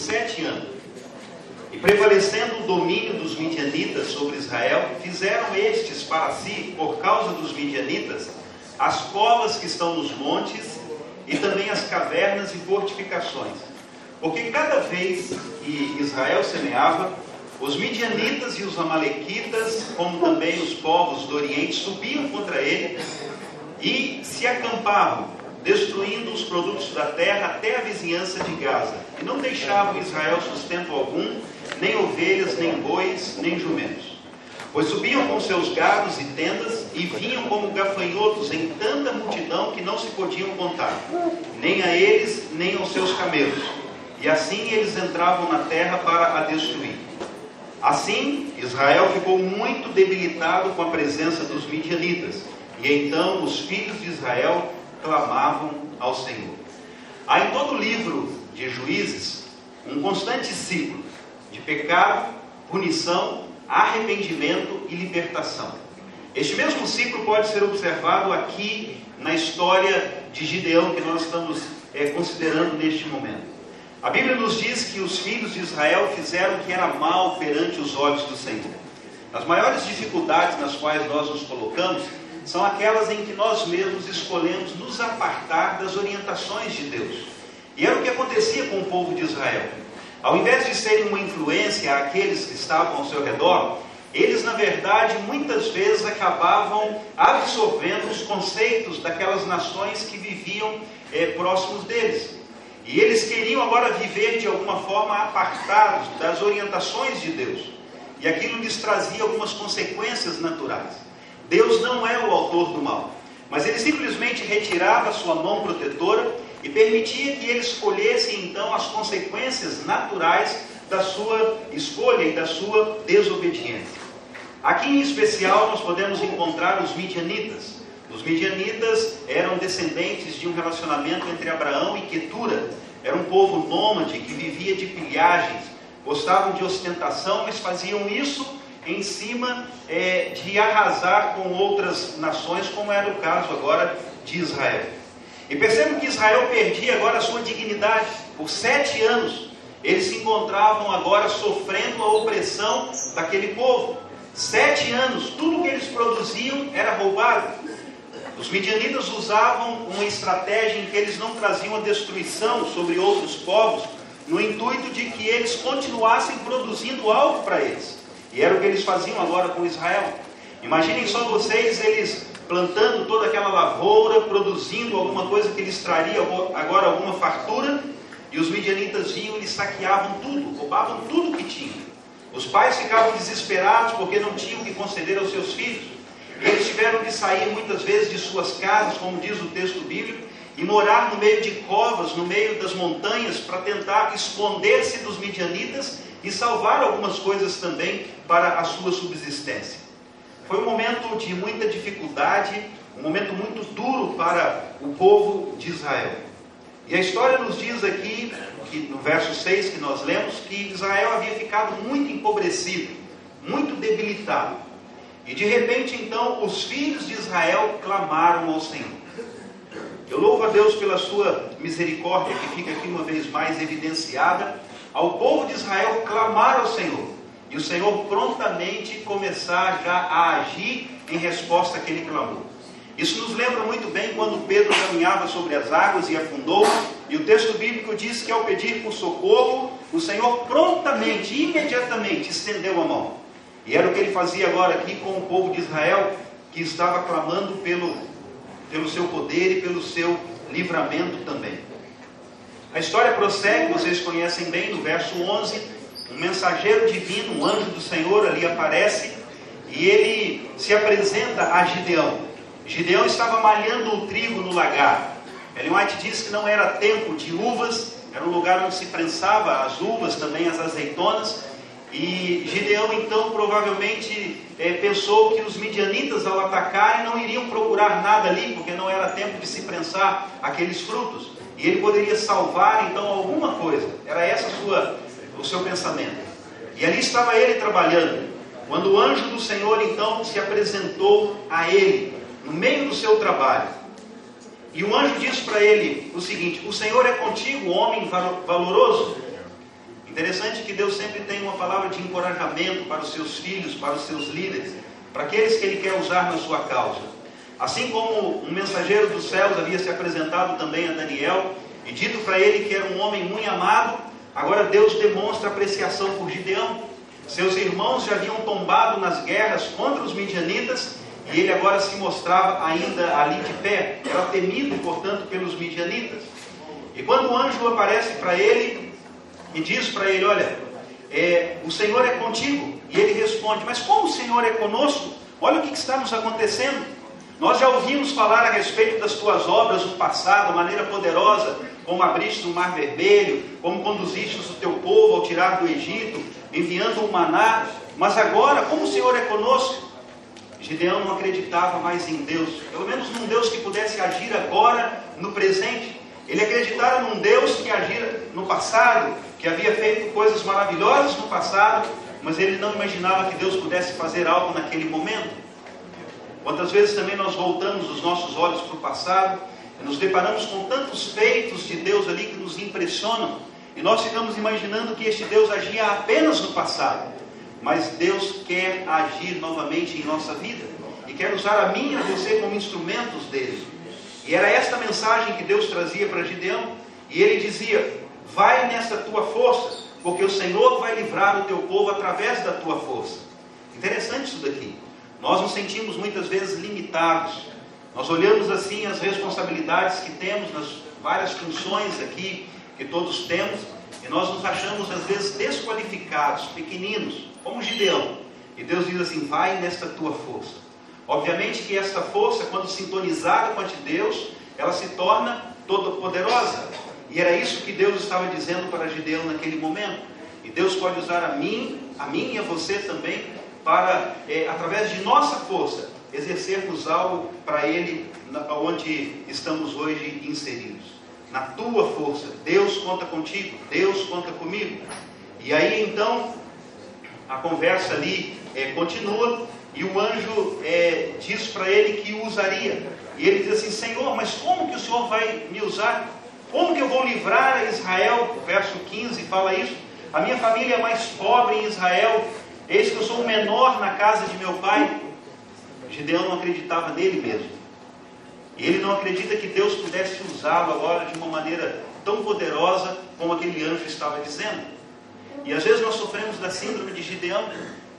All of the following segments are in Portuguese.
sete anos. E prevalecendo o domínio dos midianitas sobre Israel, fizeram estes para si, por causa dos midianitas, as covas que estão nos montes e também as cavernas e fortificações. Porque cada vez que Israel semeava, os midianitas e os amalequitas, como também os povos do Oriente, subiam contra ele e se acampavam, destruindo os produtos da terra até a vizinhança de Gaza. E não deixavam Israel sustento algum, nem ovelhas, nem bois, nem jumentos. Pois subiam com seus gados e tendas e vinham como gafanhotos em tanta multidão que não se podiam contar, nem a eles, nem aos seus camelos. E assim eles entravam na terra para a destruir. Assim, Israel ficou muito debilitado com a presença dos midianitas. E então os filhos de Israel clamavam ao Senhor. Há em todo o livro de Juízes um constante ciclo de pecado, punição, arrependimento e libertação. Este mesmo ciclo pode ser observado aqui na história de Gideão que nós estamos é, considerando neste momento. A Bíblia nos diz que os filhos de Israel fizeram o que era mal perante os olhos do Senhor. As maiores dificuldades nas quais nós nos colocamos são aquelas em que nós mesmos escolhemos nos apartar das orientações de Deus. E era o que acontecia com o povo de Israel. Ao invés de serem uma influência àqueles que estavam ao seu redor, eles, na verdade, muitas vezes acabavam absorvendo os conceitos daquelas nações que viviam é, próximos deles. E eles queriam agora viver de alguma forma apartados das orientações de Deus. E aquilo lhes trazia algumas consequências naturais. Deus não é o autor do mal, mas ele simplesmente retirava sua mão protetora e permitia que eles colhessem então as consequências naturais da sua escolha e da sua desobediência. Aqui em especial nós podemos encontrar os midianitas. Os midianitas eram descendentes de um relacionamento entre Abraão e Quetura. Era um povo nômade que vivia de pilhagens, gostavam de ostentação, mas faziam isso em cima é, de arrasar com outras nações, como era o caso agora de Israel. E percebam que Israel perdia agora a sua dignidade. Por sete anos, eles se encontravam agora sofrendo a opressão daquele povo. Sete anos, tudo que eles produziam era roubado. Os midianitas usavam uma estratégia em que eles não traziam a destruição sobre outros povos, no intuito de que eles continuassem produzindo algo para eles. E era o que eles faziam agora com Israel. Imaginem só vocês, eles plantando toda aquela lavoura, produzindo alguma coisa que lhes traria agora alguma fartura, e os midianitas vinham e saqueavam tudo, roubavam tudo que tinham. Os pais ficavam desesperados porque não tinham que conceder aos seus filhos. Eles tiveram que sair muitas vezes de suas casas, como diz o texto bíblico, e morar no meio de covas, no meio das montanhas, para tentar esconder-se dos midianitas e salvar algumas coisas também para a sua subsistência. Foi um momento de muita dificuldade, um momento muito duro para o povo de Israel. E a história nos diz aqui, que no verso 6 que nós lemos, que Israel havia ficado muito empobrecido, muito debilitado. E de repente, então, os filhos de Israel clamaram ao Senhor. Eu louvo a Deus pela sua misericórdia, que fica aqui uma vez mais evidenciada, ao povo de Israel clamar ao Senhor. E o Senhor prontamente começar já a agir em resposta àquele clamor. Isso nos lembra muito bem quando Pedro caminhava sobre as águas e afundou, e o texto bíblico diz que ao pedir por socorro, o Senhor prontamente, imediatamente estendeu a mão. E era o que ele fazia agora aqui com o povo de Israel, que estava clamando pelo, pelo seu poder e pelo seu livramento também. A história prossegue, vocês conhecem bem, no verso 11, um mensageiro divino, um anjo do Senhor ali aparece e ele se apresenta a Gideão. Gideão estava malhando o trigo no lagar. Ellen White diz que não era tempo de uvas, era um lugar onde se prensava as uvas, também as azeitonas, e Gideão então provavelmente é, pensou que os midianitas ao atacarem não iriam procurar nada ali, porque não era tempo de se prensar aqueles frutos. E ele poderia salvar então alguma coisa. Era essa sua, o seu pensamento. E ali estava ele trabalhando. Quando o anjo do Senhor então se apresentou a ele, no meio do seu trabalho. E o anjo disse para ele o seguinte: O Senhor é contigo, homem valoroso. Interessante que Deus sempre tem uma palavra de encorajamento para os seus filhos, para os seus líderes, para aqueles que Ele quer usar na sua causa. Assim como um mensageiro dos céus havia se apresentado também a Daniel e dito para ele que era um homem muito amado, agora Deus demonstra apreciação por Gideão. Seus irmãos já haviam tombado nas guerras contra os midianitas e ele agora se mostrava ainda ali de pé. Era temido, portanto, pelos midianitas. E quando o anjo aparece para ele e diz para ele: Olha, é, o Senhor é contigo. E ele responde: Mas como o Senhor é conosco? Olha o que está nos acontecendo. Nós já ouvimos falar a respeito das tuas obras no passado, maneira poderosa, como abriste o mar vermelho, como conduziste o teu povo ao tirar do Egito, enviando o maná. Mas agora, como o Senhor é conosco? Gideão não acreditava mais em Deus, pelo menos num Deus que pudesse agir agora, no presente. Ele acreditava num Deus que agia no passado, que havia feito coisas maravilhosas no passado, mas ele não imaginava que Deus pudesse fazer algo naquele momento. Quantas vezes também nós voltamos os nossos olhos para o passado e nos deparamos com tantos feitos de Deus ali que nos impressionam e nós ficamos imaginando que este Deus agia apenas no passado, mas Deus quer agir novamente em nossa vida e quer usar a mim e a você como instrumentos dele. E era esta mensagem que Deus trazia para Gideão, e ele dizia: Vai nessa tua força, porque o Senhor vai livrar o teu povo através da tua força. Interessante isso daqui. Nós nos sentimos muitas vezes limitados. Nós olhamos assim as responsabilidades que temos nas várias funções aqui que todos temos e nós nos achamos às vezes desqualificados, pequeninos, como Gideão. E Deus diz assim: vai nesta tua força. Obviamente que esta força, quando sintonizada com a de Deus, ela se torna toda poderosa. E era isso que Deus estava dizendo para Gideão naquele momento. E Deus pode usar a mim, a mim e a você também, para, é, através de nossa força, exercermos algo para Ele, onde estamos hoje inseridos. Na tua força, Deus conta contigo, Deus conta comigo. E aí então, a conversa ali é, continua, e o anjo é, diz para ele que o usaria. E ele diz assim: Senhor, mas como que o Senhor vai me usar? Como que eu vou livrar Israel? O verso 15 fala isso. A minha família é mais pobre em Israel, Eis que eu sou o menor na casa de meu pai. Gideão não acreditava nele mesmo. Ele não acredita que Deus pudesse usá-lo agora de uma maneira tão poderosa como aquele anjo estava dizendo. E às vezes nós sofremos da síndrome de Gideão,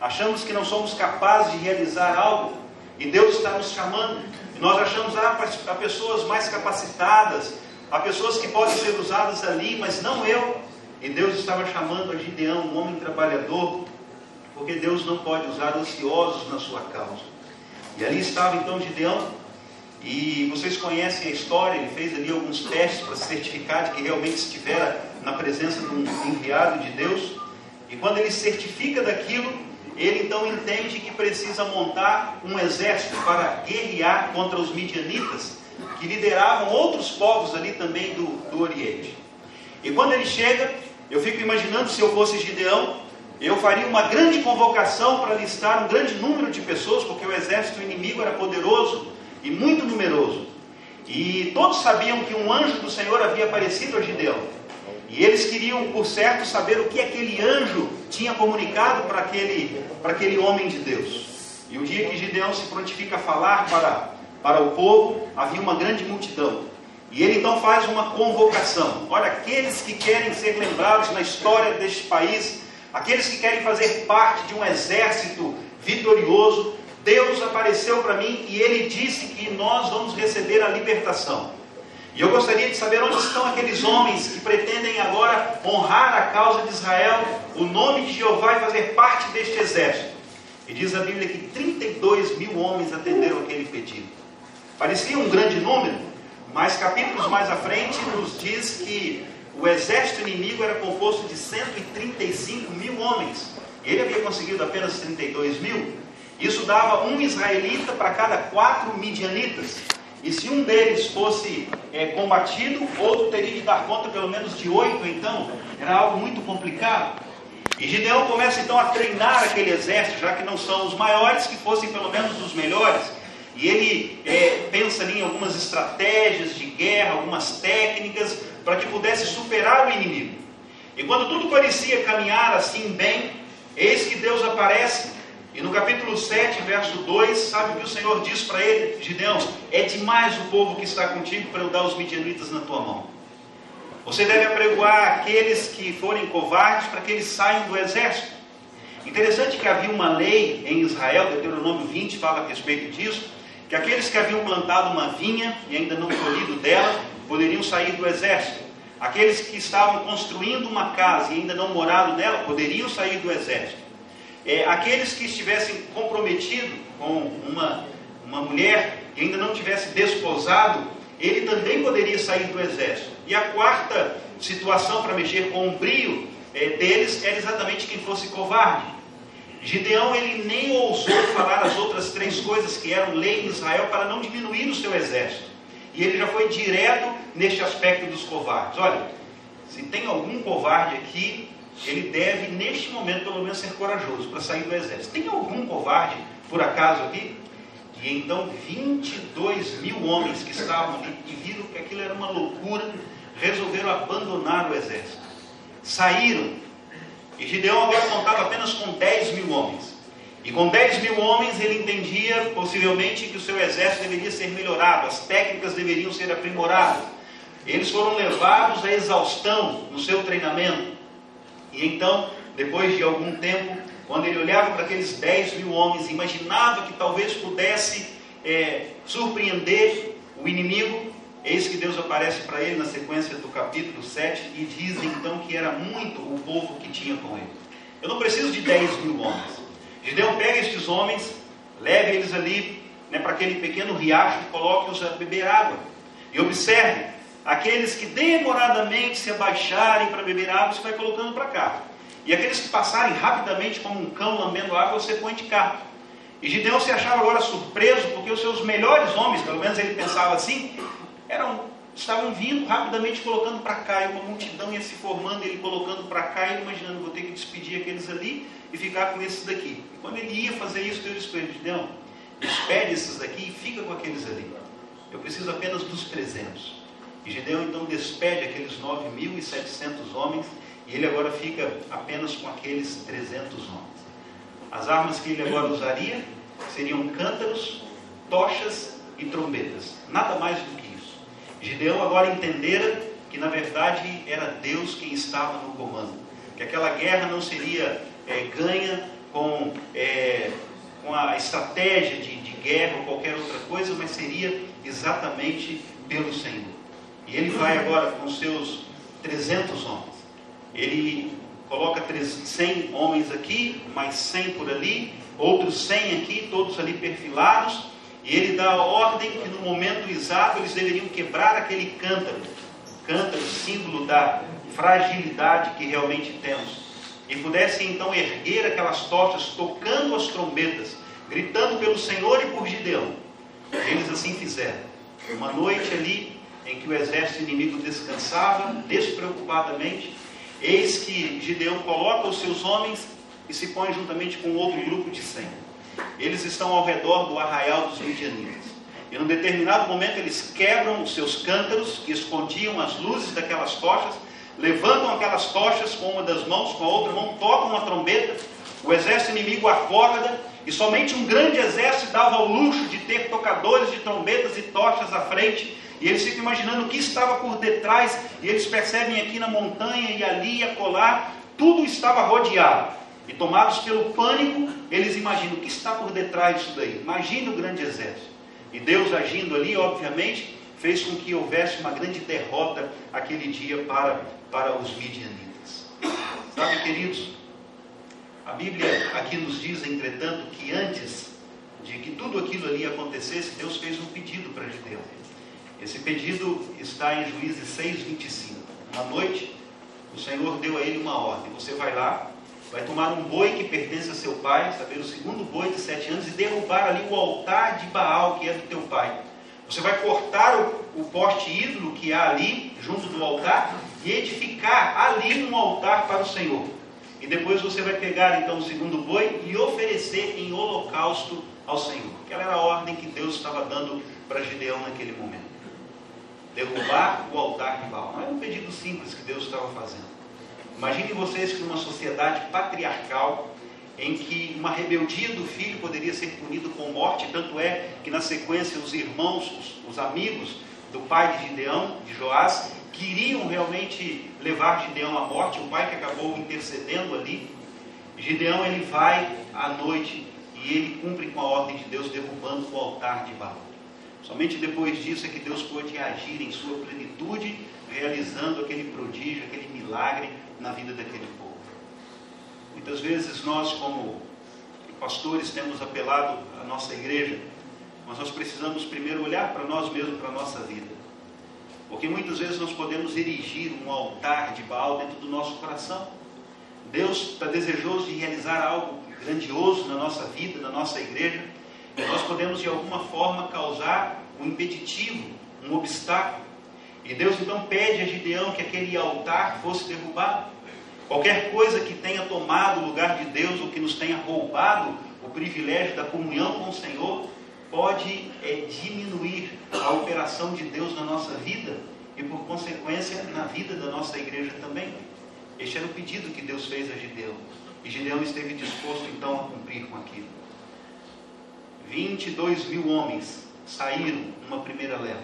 achamos que não somos capazes de realizar algo, e Deus está nos chamando, e nós achamos ah, há pessoas mais capacitadas, há pessoas que podem ser usadas ali, mas não eu. E Deus estava chamando a Gideão, um homem trabalhador, porque Deus não pode usar ansiosos na sua causa. E ali estava então Gideão, e vocês conhecem a história, ele fez ali alguns testes para certificar de que realmente estivera na presença de um enviado de Deus. E quando ele certifica daquilo, ele então entende que precisa montar um exército para guerrear contra os midianitas, que lideravam outros povos ali também do, do Oriente. E quando ele chega, eu fico imaginando se eu fosse Gideão, eu faria uma grande convocação para listar um grande número de pessoas, porque o exército inimigo era poderoso e muito numeroso. E todos sabiam que um anjo do Senhor havia aparecido a Gideão. E eles queriam, por certo, saber o que aquele anjo tinha comunicado para aquele, para aquele homem de Deus. E o dia que Gideão se prontifica a falar para, para o povo, havia uma grande multidão. E ele então faz uma convocação. Olha, aqueles que querem ser lembrados na história deste país aqueles que querem fazer parte de um exército vitorioso, Deus apareceu para mim e ele disse que nós vamos receber a libertação. E eu gostaria de saber onde estão aqueles homens que pretendem agora honrar a causa de Israel, o nome de Jeová e fazer parte deste exército. E diz a Bíblia que 32 mil homens atenderam aquele pedido. Parecia um grande número, mas capítulos mais à frente nos diz que o exército inimigo era composto de 135 mil homens. Ele havia conseguido apenas 32 mil. Isso dava um israelita para cada quatro midianitas. E se um deles fosse é, combatido, outro teria de dar conta pelo menos de oito, então. Era algo muito complicado. E Gideão começa então a treinar aquele exército, já que não são os maiores, que fossem pelo menos os melhores. E ele é, pensa ali em algumas estratégias de guerra, algumas técnicas, para que pudesse superar o inimigo. E quando tudo parecia caminhar assim bem, eis que Deus aparece. E no capítulo 7, verso 2, sabe o que o Senhor diz para ele? Gideão, é demais o povo que está contigo para eu dar os midianitas na tua mão. Você deve apregoar aqueles que forem covardes para que eles saiam do exército. Interessante que havia uma lei em Israel, Deuteronômio 20 fala a respeito disso, que aqueles que haviam plantado uma vinha e ainda não colhido dela, poderiam sair do exército. Aqueles que estavam construindo uma casa e ainda não moraram nela, poderiam sair do exército. É, aqueles que estivessem comprometidos com uma, uma mulher e ainda não tivesse desposado, ele também poderia sair do exército. E a quarta situação para mexer com o brio é, deles era exatamente quem fosse covarde. Gideão ele nem ousou falar as outras três coisas que eram lei em Israel para não diminuir o seu exército. E ele já foi direto neste aspecto dos covardes. Olha, se tem algum covarde aqui, ele deve, neste momento, pelo menos ser corajoso para sair do exército. Tem algum covarde, por acaso, aqui? E então 22 mil homens que estavam ali e viram que aquilo era uma loucura, resolveram abandonar o exército. Saíram. E Gideão agora contava apenas com 10 mil homens. E com 10 mil homens ele entendia possivelmente que o seu exército deveria ser melhorado, as técnicas deveriam ser aprimoradas. Eles foram levados à exaustão no seu treinamento. E então, depois de algum tempo, quando ele olhava para aqueles 10 mil homens, imaginava que talvez pudesse é, surpreender o inimigo, eis que Deus aparece para ele na sequência do capítulo 7 e diz então que era muito o povo que tinha com ele. Eu não preciso de 10 mil homens. Gideão pega estes homens, leve eles ali né, para aquele pequeno riacho e coloque-os a beber água. E observe, aqueles que demoradamente se abaixarem para beber água, você vai colocando para cá. E aqueles que passarem rapidamente como um cão lambendo água, você põe de cá. E Gideão se achava agora surpreso, porque os seus melhores homens, pelo menos ele pensava assim, eram, estavam vindo rapidamente colocando para cá, e uma multidão ia se formando, ele colocando para cá, e imaginando, vou ter que despedir aqueles ali e ficar com esses daqui. E quando ele ia fazer isso, Deus disse para ele, Gideão, despede esses daqui e fica com aqueles ali. Eu preciso apenas dos 300. E Gideão então despede aqueles 9.700 homens e ele agora fica apenas com aqueles 300 homens. As armas que ele agora usaria seriam cântaros, tochas e trombetas. Nada mais do que isso. Gideão agora entendera que na verdade era Deus quem estava no comando. Que aquela guerra não seria é, ganha com, é, com a estratégia de, de guerra ou qualquer outra coisa, mas seria exatamente pelo Senhor. E ele vai agora com seus 300 homens. Ele coloca 100 homens aqui, mais 100 por ali, outros 100 aqui, todos ali perfilados, e ele dá a ordem que no momento exato eles deveriam quebrar aquele cântaro, cântaro, símbolo da fragilidade que realmente temos, e pudessem então erguer aquelas tochas, tocando as trombetas, gritando pelo Senhor e por Gideão. Eles assim fizeram. Uma noite ali em que o exército inimigo descansava despreocupadamente, Eis que Gideão coloca os seus homens e se põe juntamente com outro grupo de cem. Eles estão ao redor do arraial dos midianitas. E num determinado momento eles quebram os seus cântaros que escondiam as luzes daquelas tochas, levantam aquelas tochas com uma das mãos, com a outra mão, tocam uma trombeta, o exército inimigo acorda, e somente um grande exército dava o luxo de ter tocadores de trombetas e tochas à frente, e eles ficam imaginando o que estava por detrás, e eles percebem aqui na montanha e ali e acolá, tudo estava rodeado. E tomados pelo pânico, eles imaginam o que está por detrás disso daí. Imagina o grande exército. E Deus agindo ali, obviamente, fez com que houvesse uma grande derrota aquele dia para, para os midianitas. Sabe, queridos, a Bíblia aqui nos diz, entretanto, que antes de que tudo aquilo ali acontecesse, Deus fez um pedido para Gideão. Esse pedido está em Juízes 6, 25. Uma noite, o Senhor deu a ele uma ordem: você vai lá, vai tomar um boi que pertence a seu pai, saber o segundo boi de sete anos, e derrubar ali o altar de Baal, que é do teu pai. Você vai cortar o, o poste ídolo que há ali, junto do altar, e edificar ali um altar para o Senhor. E depois você vai pegar então o segundo boi e oferecer em holocausto ao Senhor. Aquela era a ordem que Deus estava dando para Gideão naquele momento derrubar o altar de Baal. Não era um pedido simples que Deus estava fazendo. Imaginem vocês que numa sociedade patriarcal, em que uma rebeldia do filho poderia ser punido com morte, tanto é que na sequência os irmãos, os, os amigos do pai de Gideão, de Joás, queriam realmente levar Gideão à morte, o pai que acabou intercedendo ali. Gideão ele vai à noite e ele cumpre com a ordem de Deus, derrubando o altar de Baal. Somente depois disso é que Deus pôde agir em sua plenitude, realizando aquele prodígio, aquele milagre na vida daquele povo. Muitas vezes nós, como pastores, temos apelado à nossa igreja, mas nós precisamos primeiro olhar para nós mesmos, para a nossa vida. Porque muitas vezes nós podemos erigir um altar de Baal dentro do nosso coração. Deus está desejoso de realizar algo grandioso na nossa vida, na nossa igreja, e nós podemos de alguma forma causar um impeditivo, um obstáculo. E Deus então pede a Gideão que aquele altar fosse derrubado. Qualquer coisa que tenha tomado o lugar de Deus ou que nos tenha roubado o privilégio da comunhão com o Senhor, pode é, diminuir a operação de Deus na nossa vida e, por consequência, na vida da nossa igreja também. Este era o pedido que Deus fez a Gideão. E Gideão esteve disposto então a cumprir com aquilo. 22 mil homens saíram numa primeira leva.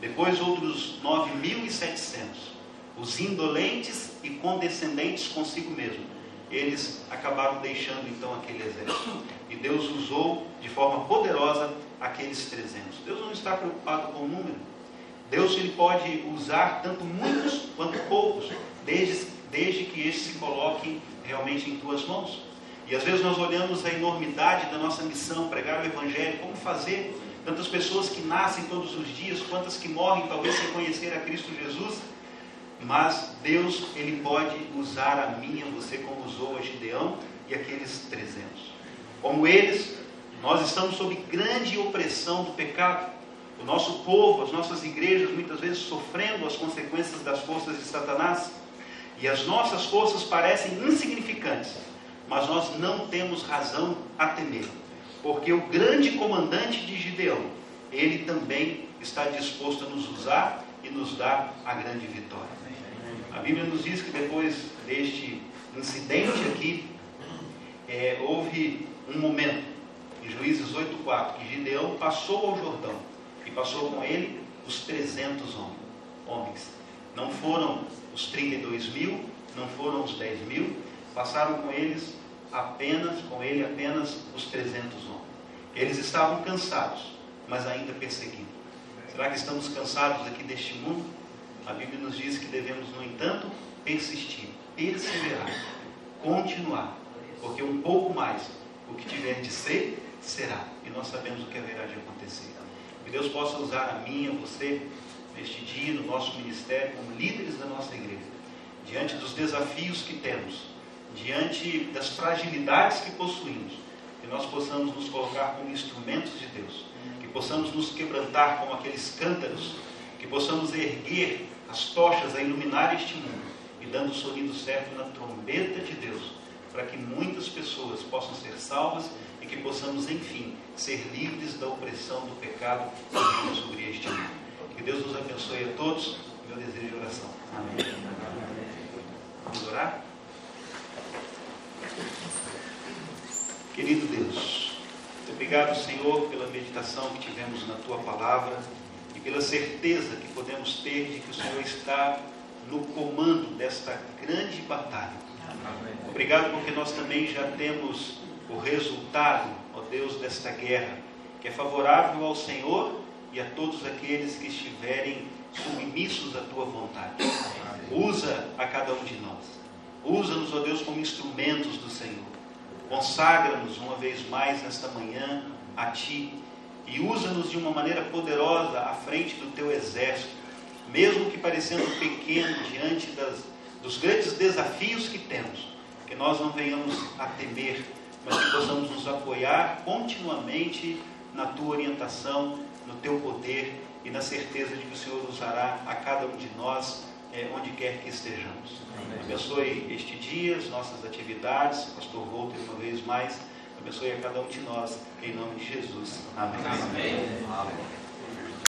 Depois outros 9.700. Os indolentes e condescendentes consigo mesmo. Eles acabaram deixando então aquele exército. E Deus usou de forma poderosa aqueles 300. Deus não está preocupado com o número. Deus ele pode usar tanto muitos quanto poucos, desde, desde que eles se coloquem realmente em tuas mãos. E às vezes nós olhamos a enormidade da nossa missão, pregar o Evangelho, como fazer tantas pessoas que nascem todos os dias, quantas que morrem talvez sem conhecer a Cristo Jesus. Mas Deus ele pode usar a mim e a você como usou a Gideão e aqueles 300. Como eles, nós estamos sob grande opressão do pecado. O nosso povo, as nossas igrejas, muitas vezes sofrendo as consequências das forças de Satanás. E as nossas forças parecem insignificantes, mas nós não temos razão a temer, porque o grande comandante de Gideão, ele também está disposto a nos usar nos dar a grande vitória. A Bíblia nos diz que depois deste incidente aqui, é, houve um momento, em Juízes 8,4, que Gideão passou ao Jordão e passou com ele os 300 homens. Não foram os 32 mil, não foram os 10 mil, passaram com eles apenas, com ele apenas os 300 homens. Eles estavam cansados, mas ainda perseguindo. Será que estamos cansados aqui deste mundo? A Bíblia nos diz que devemos, no entanto, persistir, perseverar, continuar, porque um pouco mais o que tiver de ser, será. E nós sabemos o que haverá de acontecer. Que Deus possa usar a mim, a você, neste dia, no nosso ministério, como líderes da nossa igreja, diante dos desafios que temos, diante das fragilidades que possuímos, que nós possamos nos colocar como instrumentos de Deus, possamos nos quebrantar como aqueles cântaros, que possamos erguer as tochas a iluminar este mundo e dando o sonido certo na trombeta de Deus, para que muitas pessoas possam ser salvas e que possamos, enfim, ser livres da opressão do pecado que vem sobre este mundo. Que Deus nos abençoe a todos. Meu desejo de oração. Amém. Vamos orar? Querido Deus, obrigado, Senhor, pela meditação que tivemos na tua palavra e pela certeza que podemos ter de que o Senhor está no comando desta grande batalha. Obrigado porque nós também já temos o resultado, ó Deus, desta guerra, que é favorável ao Senhor e a todos aqueles que estiverem submissos à tua vontade. Usa a cada um de nós. Usa-nos, ó Deus, como instrumentos do Senhor. Consagra-nos uma vez mais nesta manhã a Ti e usa-nos de uma maneira poderosa à frente do Teu exército, mesmo que parecendo pequeno diante das, dos grandes desafios que temos, que nós não venhamos a temer, mas que possamos nos apoiar continuamente na Tua orientação, no Teu poder e na certeza de que o Senhor usará a cada um de nós é, onde quer que estejamos. Amém. Abençoe este dia, as nossas atividades, Pastor Walter, uma vez mais. Abençoe a cada um de nós, em nome de Jesus. Amém. Amém. Amém.